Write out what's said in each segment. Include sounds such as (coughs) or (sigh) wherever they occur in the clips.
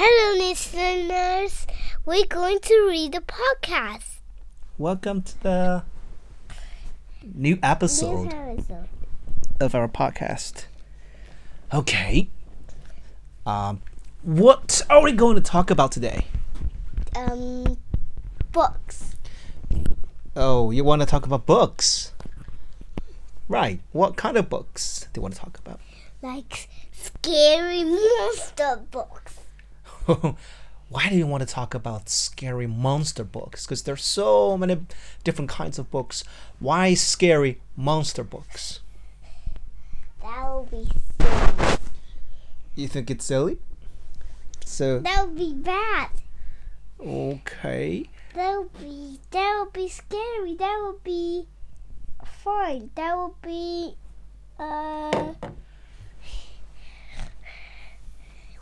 Hello, listeners. We're going to read the podcast. Welcome to the new episode episode. of our podcast. Okay. Um, what are we going to talk about today? Um, books. Oh, you want to talk about books? Right. What kind of books do you want to talk about? Like scary (laughs) monster books. (laughs) Why do you want to talk about scary monster books? Because there's so many different kinds of books. Why scary monster books? That would be silly. You think it's silly? So That would be bad. okay. That would be that would be scary. That would be fine. That would be uh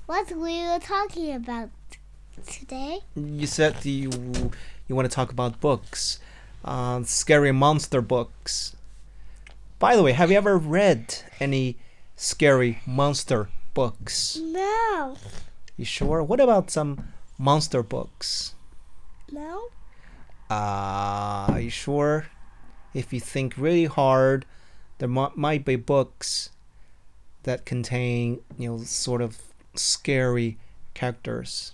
what we were talking about today. You said you you want to talk about books, uh, scary monster books. By the way, have you ever read any scary monster books? No. You sure? What about some monster books? No. Uh, are you sure? If you think really hard, there mi- might be books that contain, you know, sort of scary characters.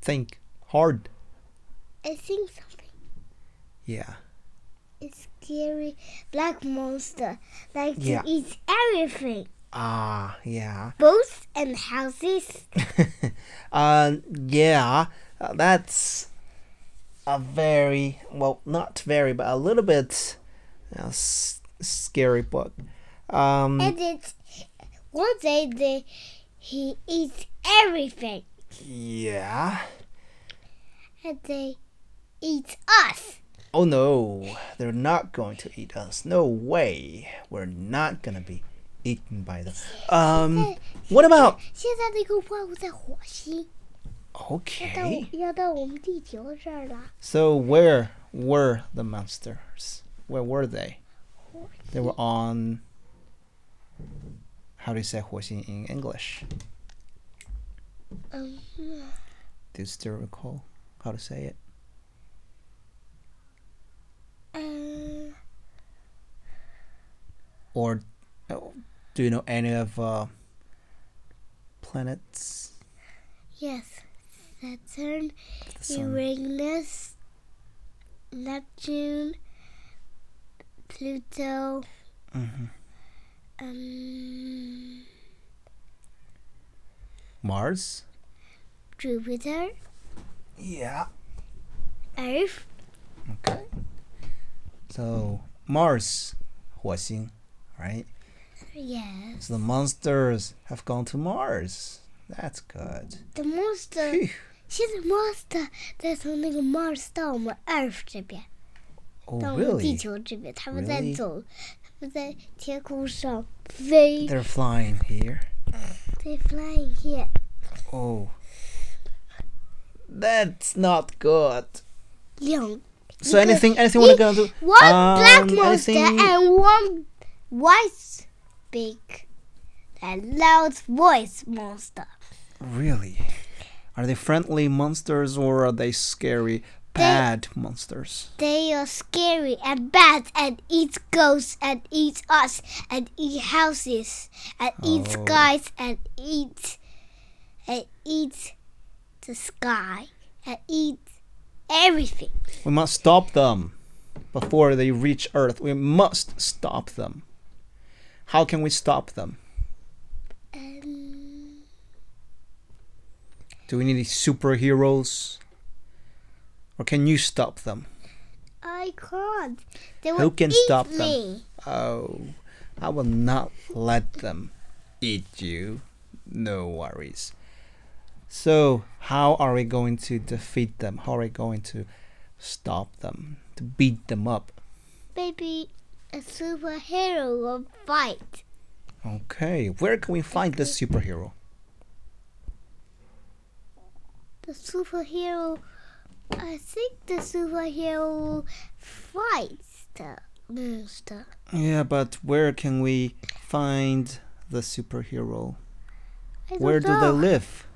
Think hard. I think something. Yeah. It's scary black monster. Like Yeah. to eat everything. Ah, yeah. Boats and houses. (laughs) uh, yeah. Uh, that's a very well, not very, but a little bit uh, s- scary book. Um, and it's one day they he eats everything. yeah. And they eat us. Oh no, they're not going to eat us. No way. We're not gonna be eaten by them. Um, what about? 现在那个怪物在火星，要到 Okay. 要到我们地球这儿了。 So where were the monsters? Where were they? They were on. How do you say 火星 in English? Um. Do you still recall how to say it? Uh. Or oh, do you know any of uh, planets? Yes, Saturn, Uranus, Neptune, Pluto. Mm -hmm. um, Mars? Jupiter, Yeah. Earth, Okay. So Mars, 火星, right? yes. So the monsters have gone to Mars. That's good. The monster， Phew. 现在 monster 在从那个 Mars 到我们 Earth 这边， Oh, 到我们地 really? 球这边，他们在 Really? 走，他们 在天空上飞 They're flying here. ，they flying here。 Oh. That's not good. 两 So anything anything we're gonna do? one black Um, monster anything- and one white big and loud voice monster. Really? Are they friendly monsters or are they scary Bad monsters? They are scary and bad and eat ghosts and eat us and eat houses and eat Oh. skies and eat and eat the sky and eat everything. We must stop them before they reach Earth. We must stop them. How can we stop them? Um, Do we need superheroes? Or can you stop them? I can't. They Who can eat stop them? Oh, I will not let them eat you. No worries. So, how are we going to defeat them? How are we going to stop them? To beat them up? Maybe a superhero will fight. Okay, where can we find this superhero? The superhero. I think the superhero fights the monster. Yeah, but where can we find the superhero? Where do they live?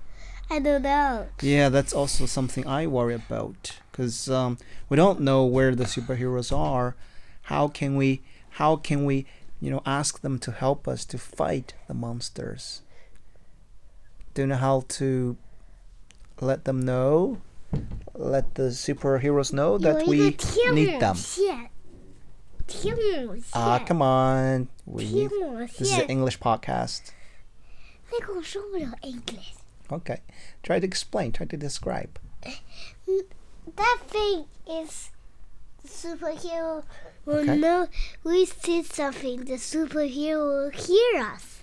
I don't know. Yeah, that's also something I worry about because um, we don't know where the superheroes are. How can we? How can we? You know, ask them to help us to fight the monsters. Do you know how to let them know? let the superheroes know that we need them. Ah, uh, come on. We, this is an English podcast. English. Okay. Try to explain, try to describe. That thing is superhero. Well, okay. no, we see something, the superhero will hear us.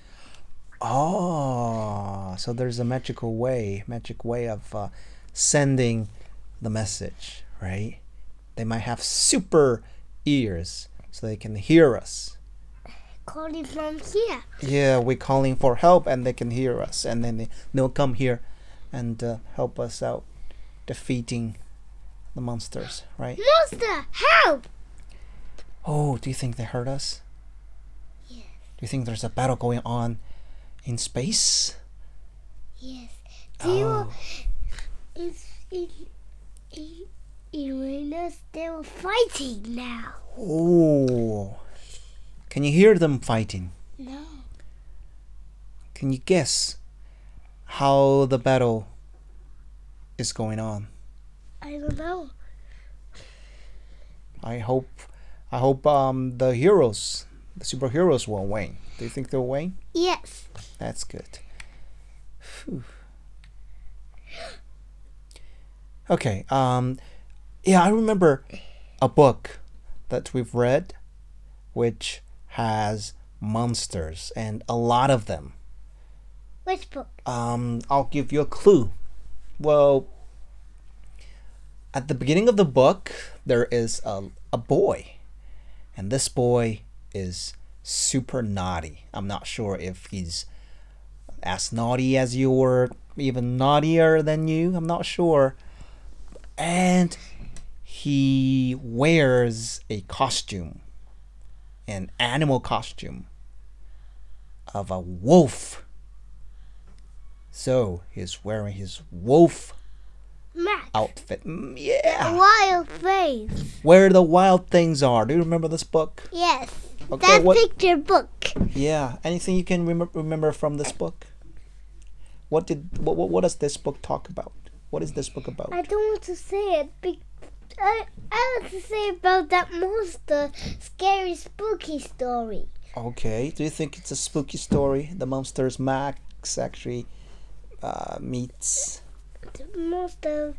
Oh, so there's a magical way, magic way of uh, sending the message, right? They might have super ears so they can hear us. Calling from here. Yeah, we're calling for help and they can hear us, and then they, they'll come here and uh, help us out defeating the monsters, right? Monster, help! Oh, do you think they heard us? Yes. Do you think there's a battle going on in space? Yes. Do you? It's in Uranus. They were fighting now. Oh. Can you hear them fighting? No. Can you guess how the battle is going on? I don't know. I hope I hope um the heroes, the superheroes will win. Do you think they'll win? Yes. That's good. Phew. Okay, um yeah, I remember a book that we've read which has monsters and a lot of them. Which book? Um, I'll give you a clue. Well, at the beginning of the book, there is a, a boy, and this boy is super naughty. I'm not sure if he's as naughty as you or even naughtier than you. I'm not sure. And he wears a costume, an animal costume of a wolf. So he's wearing his wolf Max. outfit. Mm, yeah. Wild face. Where the wild things are. Do you remember this book? Yes. Okay, that what- picture book. Yeah. Anything you can remem- remember from this book? What did what, what what does this book talk about? What is this book about? I don't want to say it. Be- I, I want to say about that monster, scary, spooky story. Okay. Do you think it's a spooky story? The monsters Max actually uh, meets. The monster,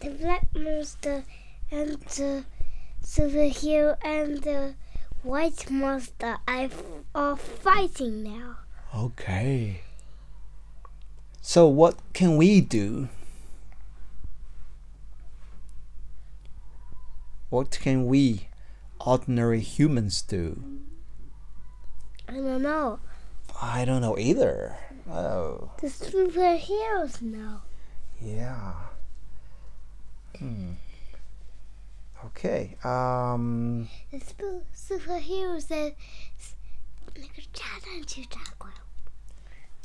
the black monster, and the superhero and the white monster are, are fighting now. Okay. So what can we do? What can we, ordinary humans, do? I don't know. I don't know either. Oh. The superheroes know. Yeah. Hmm. Okay. Um. The superheroes that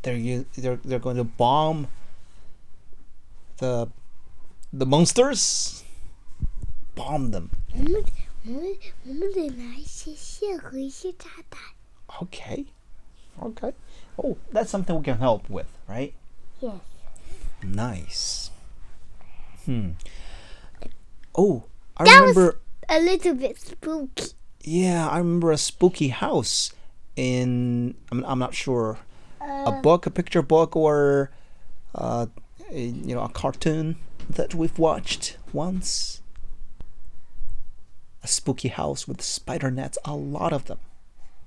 they're you they're they're going to bomb the the monsters bomb them. Okay. Okay. Oh, that's something we can help with, right? Yes. Nice. Hmm. Oh, I that remember a little bit spooky. Yeah, I remember a spooky house in I'm, I'm not sure uh, a book, a picture book, or uh, a, you know a cartoon that we've watched once A spooky house with spider nets, a lot of them.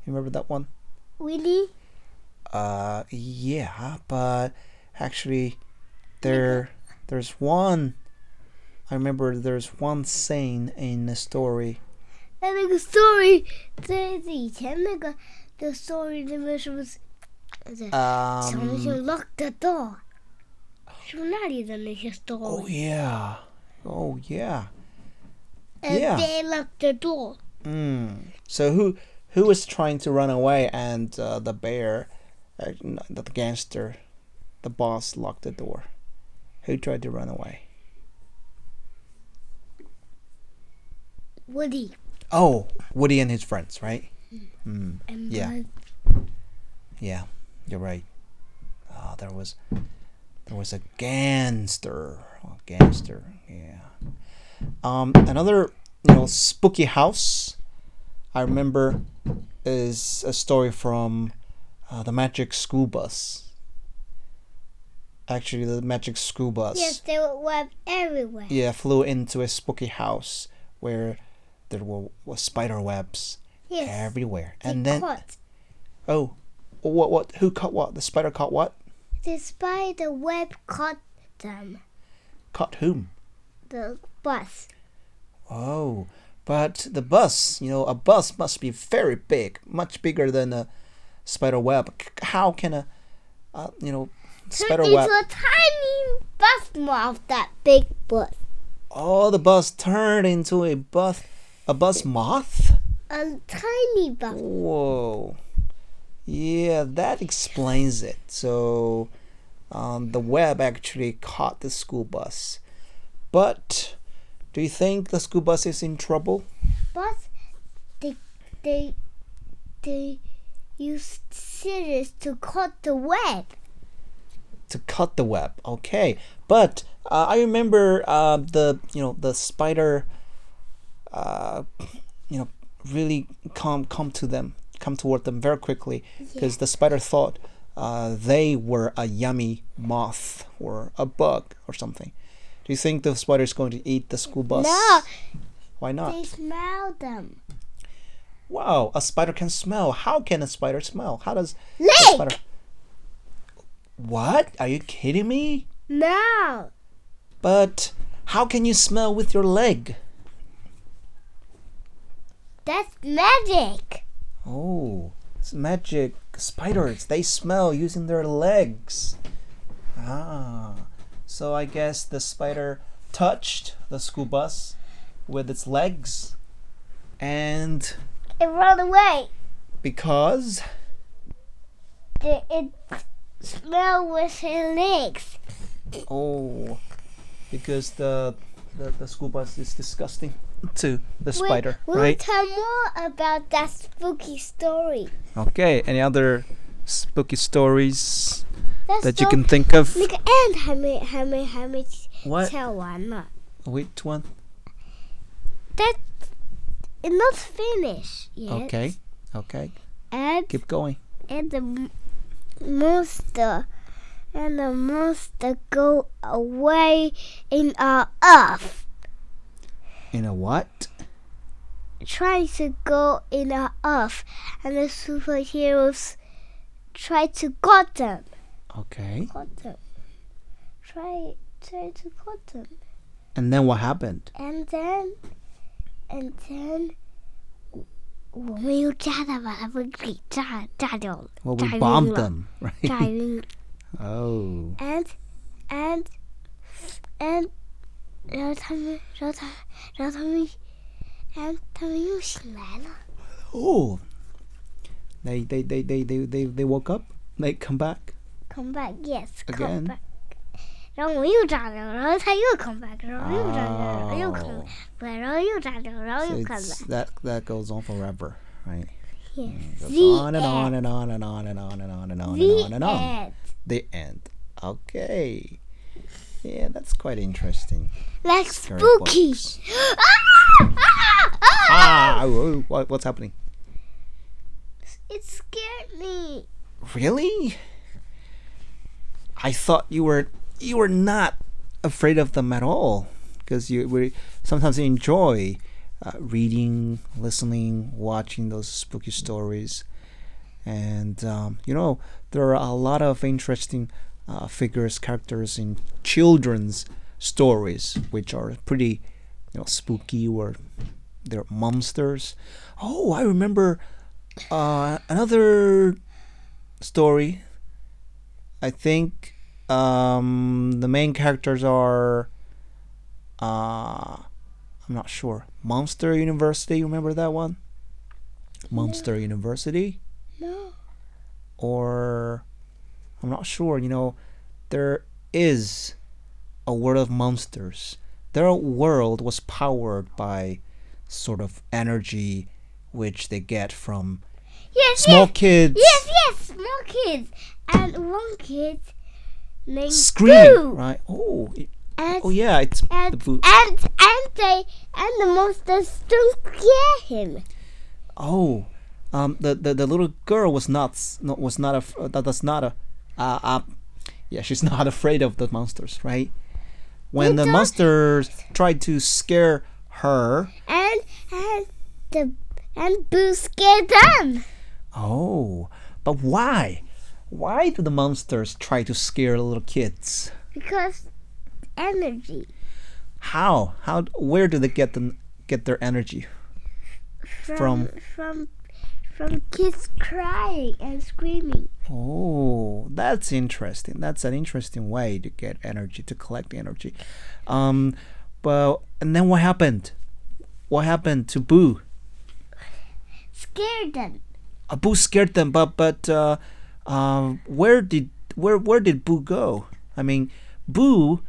You remember that one? Willie, Uh, yeah, but actually, there, there's one. I remember there's one scene in the story. 那那个 story 在以前那个的 story 里面是不是？小明 Um, 星 lock the door，是不是那里的那些 story？ oh yeah, oh yeah. And yeah. they locked the door. Mm. So who who was trying to run away and uh, the bear, uh, the gangster, the boss locked the door? Who tried to run away? Woody. Oh, Woody and his friends, right? Mm, And Yeah. Yeah, you're right. Oh, there was there was a gangster. Oh, gangster. Yeah. Um, another you know spooky house. I remember is a story from uh, the Magic School Bus. Actually, the Magic School Bus. Yes, there were web everywhere. yeah, flew into a spooky house where there were, were spider webs Yes. everywhere. they And then, caught oh, what, what, who caught what? The spider caught what? the spider web caught them. Caught whom? The bus. Oh, but the bus, you know, a bus must be very big, much bigger than a spider web. How can a, uh, you know, spider Turned web? into a tiny bus moth, that big bus. Oh, the bus turned into a bus, a bus moth. A tiny bus. Whoa. Yeah, that explains it. So, um, the web actually caught the school bus. But, do you think the school bus is in trouble? But they they they used scissors to cut the web. To cut the web, okay. But uh, I remember uh, the you know the spider, uh, you know, really come come to them, come toward them very quickly because the spider thought uh, they were a yummy moth or a bug or something. Do you think the spider is going to eat the school bus? No, Why not? they smell them. Wow, a spider can smell. How can a spider smell? How does a Leg. spider? What? Are you kidding me? No. But how can you smell with your leg? That's magic. Oh, it's magic. Spiders, they smell using their legs. Ah, so I guess the spider touched the school bus with its legs. And It ran away. because The, it smelled with his legs. oh, because the the, the school bus is disgusting to the We- spider, we'll right? tell more about that spooky story. Okay, any other spooky stories Let's that you go- can think of? 那个 and 还没还没还没 What? 跳完呢。 Which one? That it's not finished yet. Okay, okay, And keep going. and the m- monster and the monster go away in a earth. In a what? Trying to go in a earth, and the superheroes try to got them. Okay. Got them. Try try to got them. And then what happened? And then and then 我们又炸弹把他们给炸炸掉了， Well, 炸 we 晕 bombed 了， them, (laughs) 炸 right? 晕了。 Oh. and and and 然后他们，然后他，然后他们，and 他们又醒来了。 Oh. They they they they they they, they woke up. They come back. Come back, yes, Again? come back。然后我们又炸掉，然后他又 come back，然后又炸掉，然后又 come Oh. back，然后又炸掉，然后 So 又 come it's, back。 that that goes on forever, right? Yes. Goes The on and on end. and on and on and on and on and on and The on and on. end. The end. Okay. Yeah, that's quite interesting. Like Scary spooky. books. ah! (laughs) Ah! Ah! Ah, oh, oh, what, what's happening? It scared me. Really? I thought you were you were not afraid of them at all because you were sometimes enjoy uh, reading, listening, watching those spooky stories, and um, you know there are a lot of interesting uh, figures, characters in children's stories which are pretty you know spooky or they're monsters. Oh, I remember uh, another story. I think um, the main characters are. Uh, I'm not sure. Monster University. Remember that one? Monster University, No. or I'm not sure. You know, there is a world of monsters. Their world was powered by sort of energy which they get from Yes, small yes, kids yes, yes, small kids. And one kid named screaming, Boo. right? Oh, it- And, oh yeah, it's the and, boo. and, and they, and the monsters don't scare him. Oh, um, the, the the little girl was not s- no, was not a uh, that was not a uh, uh yeah she's (laughs) not afraid of the monsters right when the monsters tried to scare her And, and the, and Boo scared them. Oh but why why do the monsters try to scare little kids Because energy how how where do they get them get their energy from, From- from, from kids crying and screaming. Oh, that's interesting. That's an interesting way to get energy, to collect energy. Um, but and then what happened? What happened to Boo? Scared them. Boo scared them, but but uh, uh, where did where where did Boo go? I mean, Boo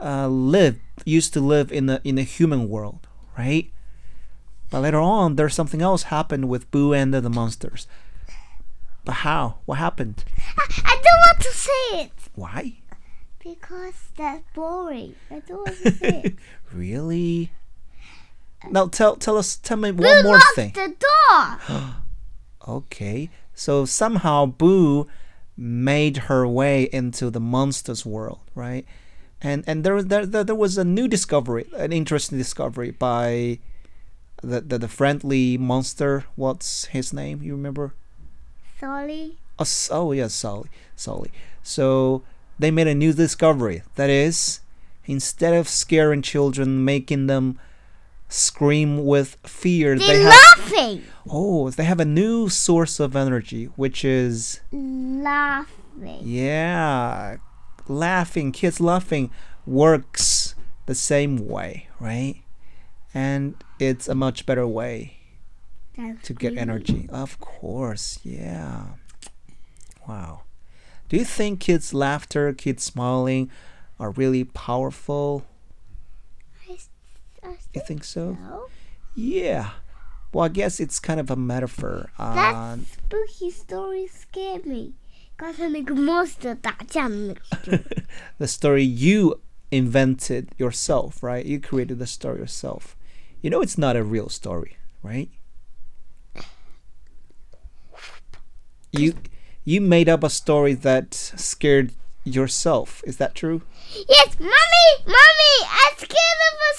uh, lived used to live in the in a human world, right? But later on, there's something else happened with Boo and the monsters. But how? What happened? I, I don't want to say it Why? because that's boring. I don't want to say it. (laughs) Really? Now tell tell us tell me Boo one more locked thing. the door. (gasps) (gasps) (gasps) Okay. So somehow Boo made her way into the monsters world, right? And and there there there, was a new discovery, an interesting discovery by the, the the friendly monster. What's his name? You remember? Sorry. Oh, oh yes, Sully. Sully. So they made a new discovery. That is, instead of scaring children, making them scream with fear, they They're have laughing. oh, they have a new source of energy, which is Laughing. yeah, laughing. Kids laughing works the same way, right? And it's a much better way That's to get really- energy. Of course, yeah. Wow. Do you think kids' laughter, kids smiling are really powerful? I, s- I You think think so? so. Yeah. Well, I guess it's kind of a metaphor. Uh, That spooky story scared me. 刚才那个 (laughs) monster 打架的那个 story. the story you invented yourself, right? You created the story yourself. You know it's not a real story, right? You you made up a story that scared yourself. Is that true? yes, mommy, mommy, I'm scared of a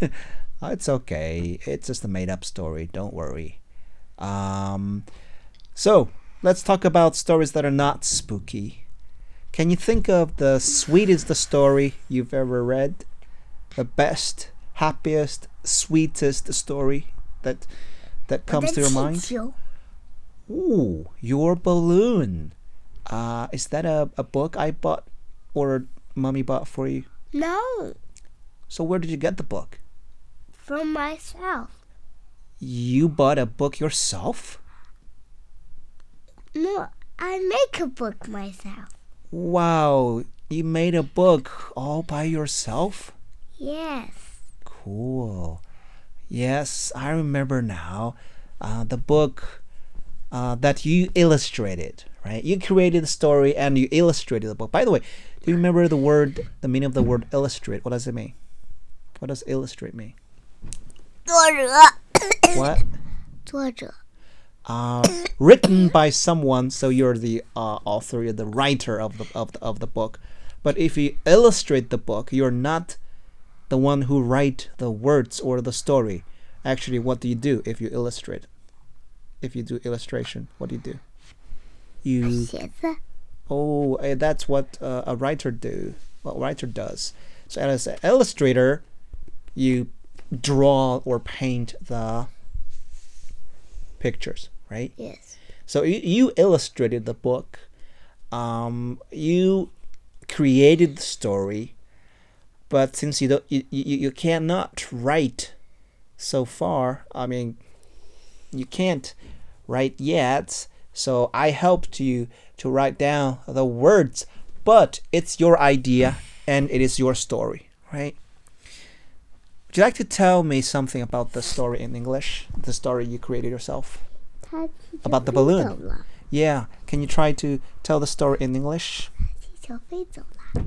story. (laughs) It's okay. It's just a made up story. Don't worry. Um, so let's talk about stories that are not spooky. Can you think of the sweetest story you've ever read? The best, happiest, sweetest story that that comes to your mind? 气球 Ooh, your balloon. Uh, is that a, a book I bought or mommy bought for you? No, So where did you get the book? from myself. You bought a book yourself? No, I make a book myself. Wow, you made a book all by yourself? Yes. Cool. Yes, I remember now. Uh, the book uh, that you illustrated, right? You created the story and you illustrated the book. By the way, do you remember the word, the meaning of the word illustrate? What does it mean? What does illustrate mean? 作者， What? (coughs) 作者， uh, written by someone, so you're the uh, author, you're the writer of the, of the of the book. But if you illustrate the book, you're not the one who write the words or the story. Actually, what do you do if you illustrate? If you do illustration, what do you do? You，oh, eh, that's what uh, a writer do. What writer does. So as an illustrator, you draw or paint the pictures, right? yes. So you, you illustrated the book. Um, you created the story, but since you don't, you, you, you cannot write so far. I mean, you can't write yet. So I helped you to write down the words, but it's your idea and it is your story, right? Would you like to tell me something about the story in English? The story you created yourself? About the balloon. Yeah. Can you try to tell the story in English?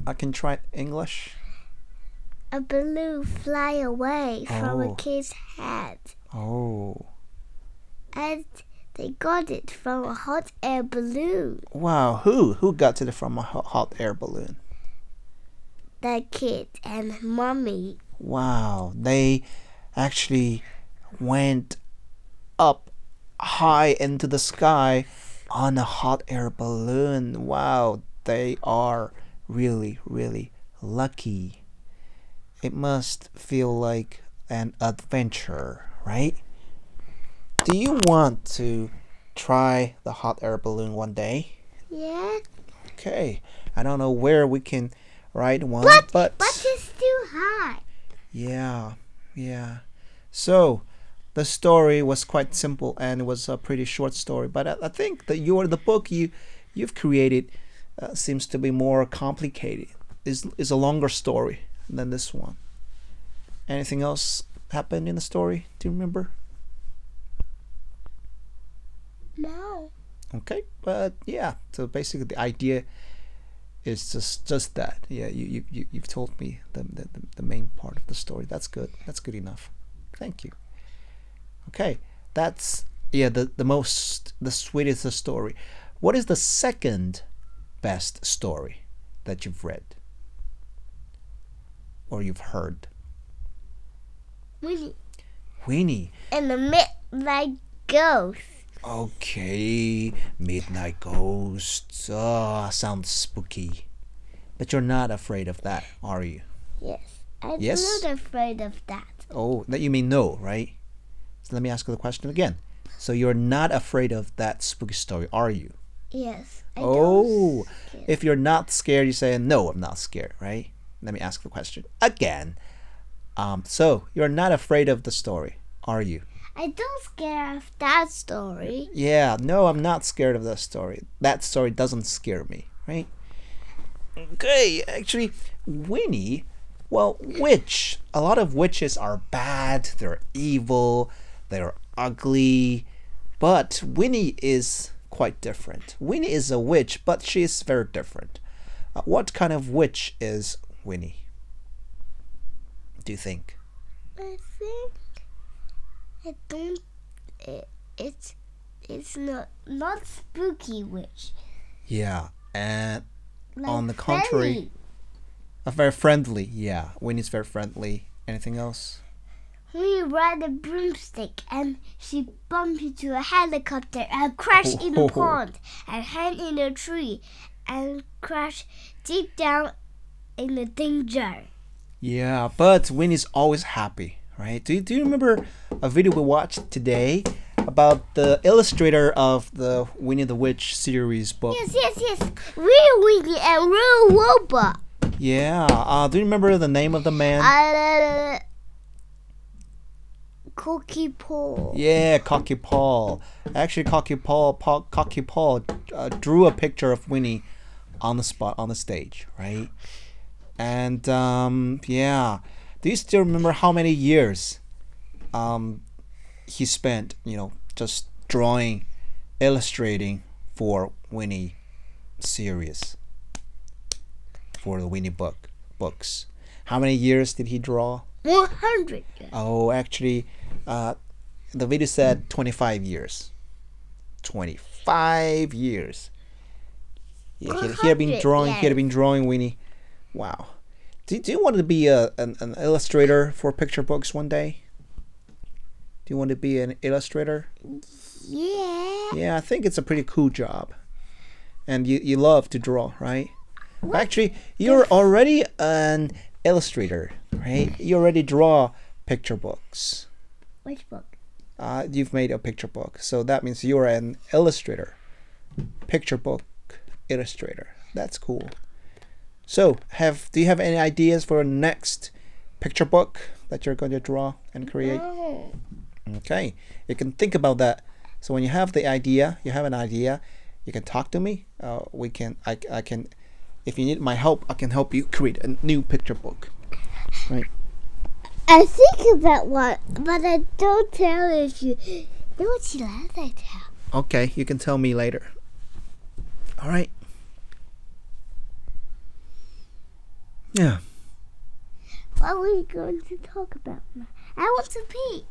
I can try English. A balloon fly away oh. from a oh. kid's head. Oh. And they got it from a hot air balloon. Wow. Who who got it from a ho- hot air balloon? The kid and mommy. Wow. They actually went up high into the sky on a hot air balloon. Wow. They are really really lucky. It must feel like an adventure, right? Do you want to try the hot air balloon one day? Yeah, Okay. I don't know where we can ride one, but but, but it's too hot. yeah, yeah. So the story was quite simple and it was a pretty short story. But I, I think that your the book you you've created uh, seems to be more complicated. is is a longer story than this one. Anything else happened in the story? Do you remember? No. Okay, but yeah. So basically, the idea is just just that. Yeah, you you you you've told me the the, the, main part of the story. That's good. That's good enough. Thank you. Okay, that's yeah the the most the sweetest story. What is the second best story that you've read or you've heard? Winnie Winnie. and the midnight ghost. Okay, Midnight Ghosts. Ah, sounds spooky. But you're not afraid of that, are you? Yes. I'm Yes? not afraid of that. Oh, that you mean no, right? So let me ask you the question again. So you're not afraid of that spooky story, are you? Yes. I Oh, if you're not scared, you say no, I'm not scared, right? Let me ask the question again. Um, so you're not afraid of the story, are you? I don't scare of that story. Yeah, no, I'm not scared of that story. That story doesn't scare me, right? Okay, actually, Winnie, well, witch. A lot of witches are bad, they're evil, they're ugly, but Winnie is quite different. Winnie is a witch, but she is very different. Uh, what kind of witch is Winnie? Do you think? I think I don't. It, it's it's not not spooky witch. Yeah, and Like On the contrary- friendly. uh, very friendly. Yeah, Winnie's very friendly. Anything else? We ride a broomstick and she bumped into a helicopter and crashed in a Oh. pond and hung in a tree and crashed deep down in the danger. Yeah, but Winnie's always happy, right? Do you, do you remember a video we watched today about the illustrator of the Winnie the Witch series book? Yes, yes, yes. Real Winnie and real robot. Yeah. Uh, do you remember the name of the man? Uh, Cookie Paul. yeah, Korky Paul. Actually, Korky Paul, Paul Korky Paul uh, drew a picture of Winnie on the spot on the stage, right? And um, yeah, do you still remember how many years um, he spent, you know, just drawing, illustrating for Winnie series, for the Winnie book books? How many years did he draw? 100. Oh, actually, uh, the video said 25 years. 25 years. Yeah, he, he had been 100 drawing. He had been drawing Winnie. Wow. Do, do you want to be a, an, an illustrator for picture books one day? Do you want to be an illustrator? Yeah. Yeah, I think it's a pretty cool job. And you, you love to draw, right? Actually, you're already an illustrator, right? You already draw picture books. Which book? Uh, you've made a picture book, so that means you're an illustrator, picture book illustrator. That's cool. So, have do you have any ideas for a next picture book that you're going to draw and create? Oh. Okay, you can think about that So when you have the idea, you have an idea, you can talk to me. Uh, we can, I, I can, if you need my help, I can help you create a new picture book. Right? I think about one, but I don't tell if you do what you like. I tell. Okay, you can tell me later. All right. Yeah. What are we going to talk about now? I want to pee.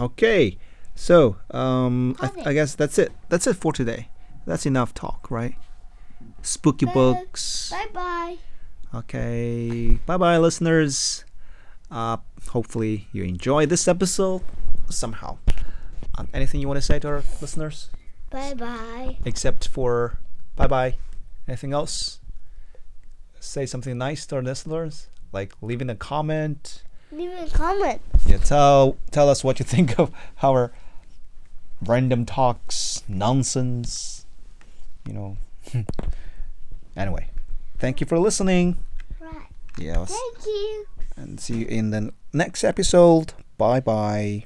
Okay. So, um, I, I guess that's it. That's it for today. That's enough talk, right? Spooky Bye. books. Bye bye. Okay. Bye bye, listeners. Uh, hopefully you enjoy this episode somehow. Um, anything you want to say to our listeners? Bye bye. Except for bye bye. Anything else? Say something nice to our listeners, like leaving a comment. Leave a comment. Yeah, tell tell us what you think of our random talks, nonsense. You know. (laughs) anyway, thank you for listening. Right. Yes, Thank you. and see you in the next episode. Bye bye.